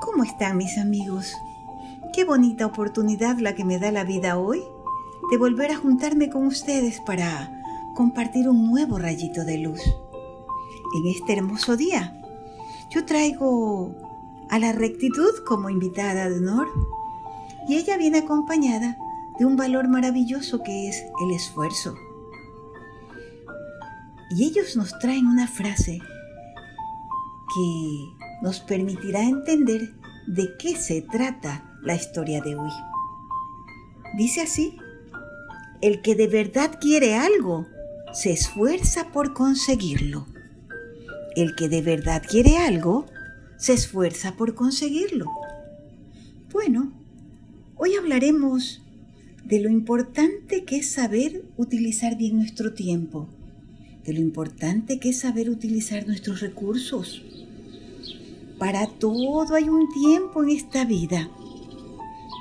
¿Cómo están mis amigos? Qué bonita oportunidad la que me da la vida hoy de volver a juntarme con ustedes para compartir un nuevo rayito de luz. En este hermoso día, yo traigo a la rectitud como invitada de honor y ella viene acompañada de un valor maravilloso que es el esfuerzo. Y ellos nos traen una frase que nos permitirá entender de qué se trata la historia de hoy. Dice así, el que de verdad quiere algo, se esfuerza por conseguirlo. El que de verdad quiere algo, se esfuerza por conseguirlo. Bueno, hoy hablaremos de lo importante que es saber utilizar bien nuestro tiempo, de lo importante que es saber utilizar nuestros recursos, para todo hay un tiempo en esta vida.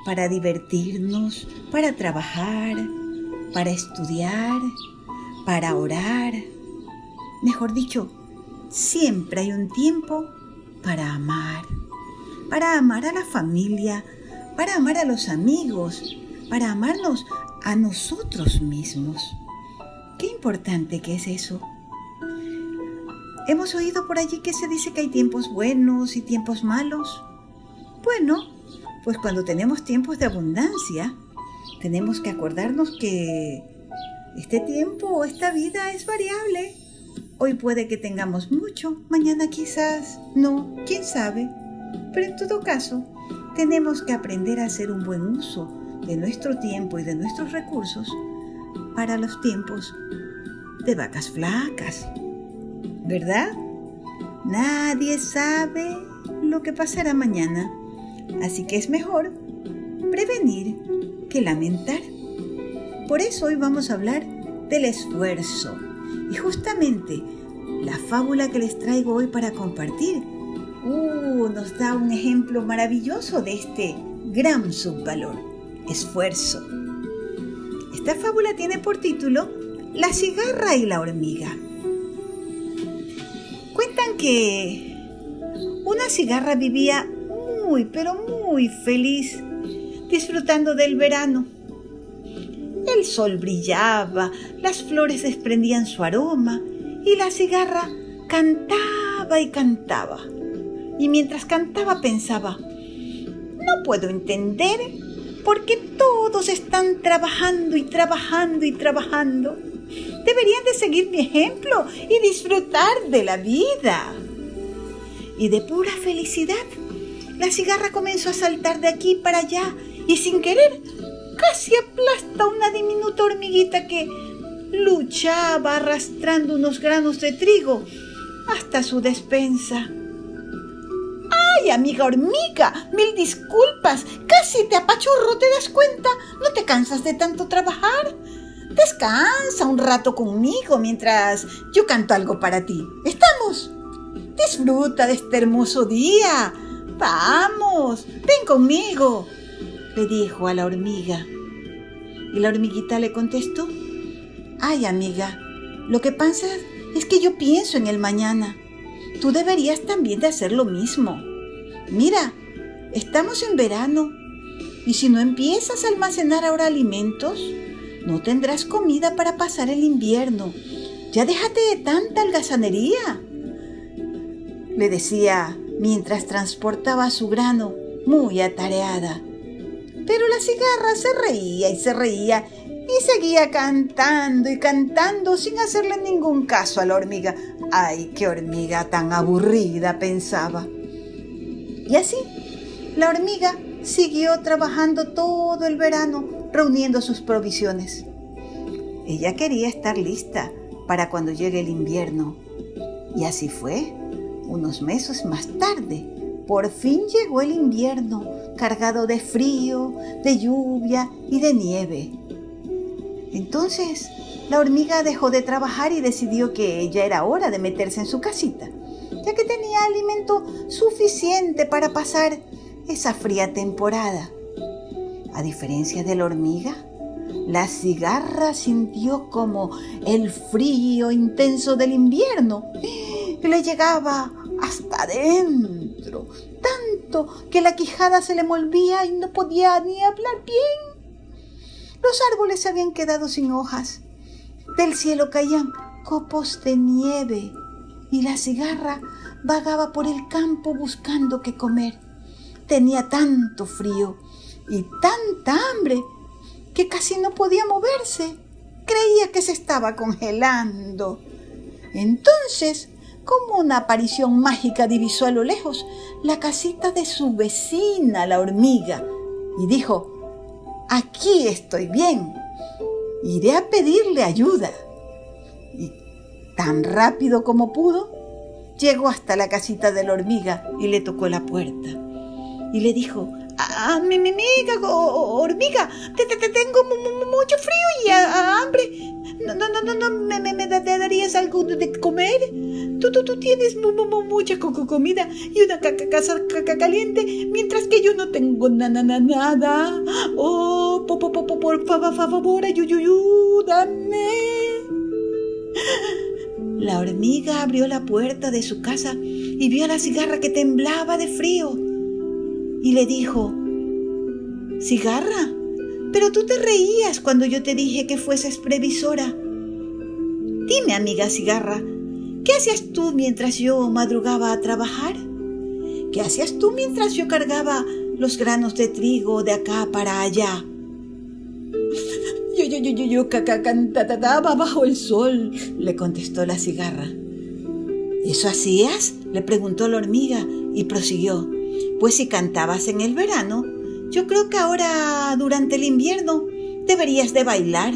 Para divertirnos, para trabajar, para estudiar, para orar. Mejor dicho, siempre hay un tiempo para amar. Para amar a la familia, para amar a los amigos, para amarnos a nosotros mismos. Qué importante que es eso. Hemos oído por allí que se dice que hay tiempos buenos y tiempos malos. Bueno, pues cuando tenemos tiempos de abundancia, tenemos que acordarnos que este tiempo o esta vida es variable. Hoy puede que tengamos mucho, mañana quizás no, quién sabe. Pero en todo caso, tenemos que aprender a hacer un buen uso de nuestro tiempo y de nuestros recursos para los tiempos de vacas flacas. ¿Verdad? Nadie sabe lo que pasará mañana, así que es mejor prevenir que lamentar. Por eso hoy vamos a hablar del esfuerzo. Y justamente la fábula que les traigo hoy para compartir uh, nos da un ejemplo maravilloso de este gran subvalor, esfuerzo. Esta fábula tiene por título La cigarra y la hormiga que una cigarra vivía muy, pero muy feliz, disfrutando del verano. El sol brillaba, las flores desprendían su aroma y la cigarra cantaba y cantaba. Y mientras cantaba pensaba, no puedo entender por qué todos están trabajando y trabajando y trabajando Deberían de seguir mi ejemplo y disfrutar de la vida. Y de pura felicidad, la cigarra comenzó a saltar de aquí para allá y sin querer casi aplasta una diminuta hormiguita que luchaba arrastrando unos granos de trigo hasta su despensa. ¡Ay, amiga hormiga! Mil disculpas. Casi te apachurro, ¿te das cuenta? ¿No te cansas de tanto trabajar? Descansa un rato conmigo mientras yo canto algo para ti. ¿Estamos? Disfruta de este hermoso día. Vamos, ven conmigo, le dijo a la hormiga. Y la hormiguita le contestó, ay amiga, lo que pasa es que yo pienso en el mañana. Tú deberías también de hacer lo mismo. Mira, estamos en verano y si no empiezas a almacenar ahora alimentos, no tendrás comida para pasar el invierno. Ya déjate de tanta algazanería. Le decía mientras transportaba su grano muy atareada. Pero la cigarra se reía y se reía y seguía cantando y cantando sin hacerle ningún caso a la hormiga. ¡Ay, qué hormiga tan aburrida! pensaba. Y así, la hormiga siguió trabajando todo el verano reuniendo sus provisiones. Ella quería estar lista para cuando llegue el invierno. Y así fue. Unos meses más tarde, por fin llegó el invierno, cargado de frío, de lluvia y de nieve. Entonces, la hormiga dejó de trabajar y decidió que ya era hora de meterse en su casita, ya que tenía alimento suficiente para pasar esa fría temporada. A diferencia de la hormiga, la cigarra sintió como el frío intenso del invierno que le llegaba hasta adentro, tanto que la quijada se le molvía y no podía ni hablar bien. Los árboles se habían quedado sin hojas. Del cielo caían copos de nieve y la cigarra vagaba por el campo buscando qué comer. Tenía tanto frío y tanta hambre que casi no podía moverse. Creía que se estaba congelando. Entonces, como una aparición mágica divisó a lo lejos la casita de su vecina, la hormiga, y dijo, aquí estoy bien, iré a pedirle ayuda. Y tan rápido como pudo, llegó hasta la casita de la hormiga y le tocó la puerta. Y le dijo, mi, mi amiga, hormiga, te, te, tengo mucho frío y hambre. No, no, no, no, ¿me, me, me darías algo de comer? Tú, tú, tú tienes mucha comida y una casa caliente, mientras que yo no tengo nada, nada. Oh, por, por, por favor, ayúdame. La hormiga abrió la puerta de su casa y vio a la cigarra que temblaba de frío. Y le dijo, Cigarra, pero tú te reías cuando yo te dije que fueses previsora. Dime, amiga cigarra, ¿qué hacías tú mientras yo madrugaba a trabajar? ¿Qué hacías tú mientras yo cargaba los granos de trigo de acá para allá? Yo, yo, yo, yo, yo, cantaba bajo el sol, le contestó la cigarra. ¿Eso hacías? le preguntó la hormiga y prosiguió. Pues si cantabas en el verano, yo creo que ahora, durante el invierno, deberías de bailar.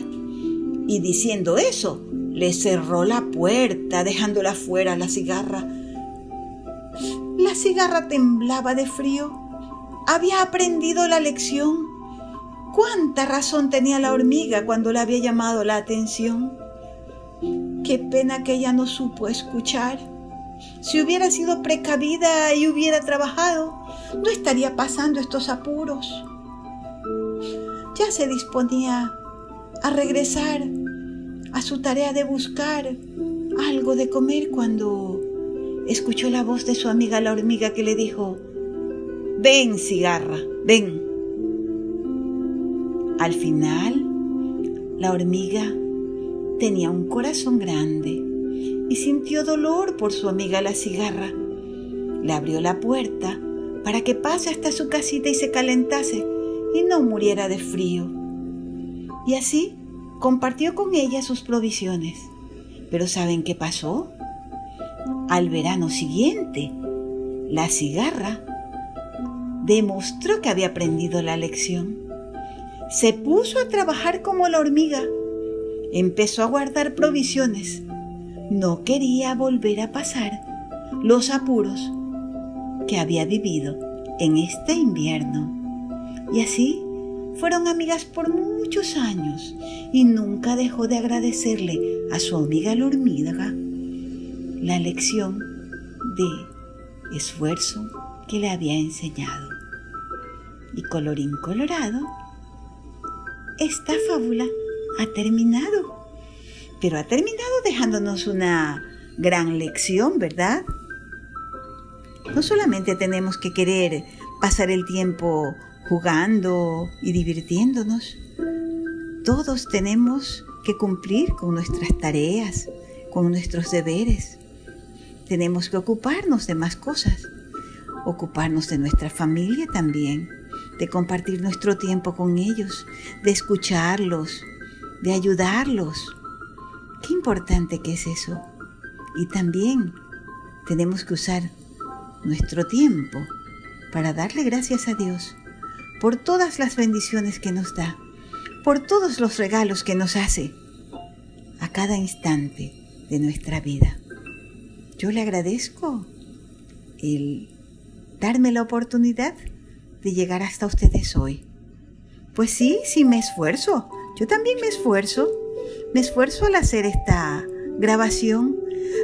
Y diciendo eso, le cerró la puerta, dejándola fuera la cigarra. La cigarra temblaba de frío. Había aprendido la lección. Cuánta razón tenía la hormiga cuando le había llamado la atención. Qué pena que ella no supo escuchar. Si hubiera sido precavida y hubiera trabajado, no estaría pasando estos apuros. Ya se disponía a regresar a su tarea de buscar algo de comer cuando escuchó la voz de su amiga la hormiga que le dijo, ven cigarra, ven. Al final, la hormiga tenía un corazón grande y sintió dolor por su amiga la cigarra. Le abrió la puerta para que pase hasta su casita y se calentase y no muriera de frío. Y así compartió con ella sus provisiones. Pero ¿saben qué pasó? Al verano siguiente, la cigarra demostró que había aprendido la lección se puso a trabajar como la hormiga. Empezó a guardar provisiones. No quería volver a pasar los apuros que había vivido en este invierno. Y así fueron amigas por muchos años y nunca dejó de agradecerle a su amiga la la lección de esfuerzo que le había enseñado. Y colorín colorado, esta fábula ha terminado. Pero ha terminado dejándonos una gran lección, ¿verdad? No solamente tenemos que querer pasar el tiempo jugando y divirtiéndonos, todos tenemos que cumplir con nuestras tareas, con nuestros deberes. Tenemos que ocuparnos de más cosas, ocuparnos de nuestra familia también de compartir nuestro tiempo con ellos, de escucharlos, de ayudarlos. Qué importante que es eso. Y también tenemos que usar nuestro tiempo para darle gracias a Dios por todas las bendiciones que nos da, por todos los regalos que nos hace a cada instante de nuestra vida. Yo le agradezco el darme la oportunidad de llegar hasta ustedes hoy. Pues sí, sí me esfuerzo. Yo también me esfuerzo. Me esfuerzo al hacer esta grabación,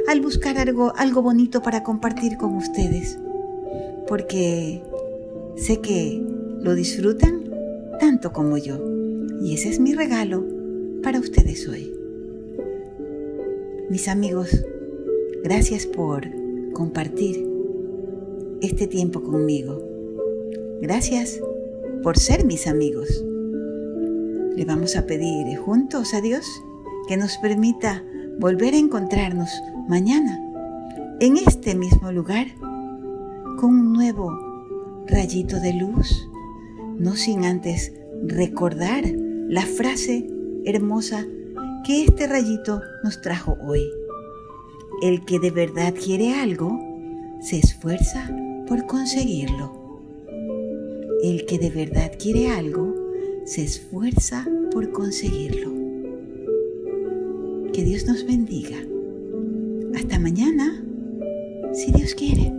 al buscar algo, algo bonito para compartir con ustedes. Porque sé que lo disfrutan tanto como yo. Y ese es mi regalo para ustedes hoy. Mis amigos, gracias por compartir este tiempo conmigo. Gracias por ser mis amigos. Le vamos a pedir juntos a Dios que nos permita volver a encontrarnos mañana en este mismo lugar con un nuevo rayito de luz, no sin antes recordar la frase hermosa que este rayito nos trajo hoy. El que de verdad quiere algo, se esfuerza por conseguirlo. El que de verdad quiere algo, se esfuerza por conseguirlo. Que Dios nos bendiga. Hasta mañana, si Dios quiere.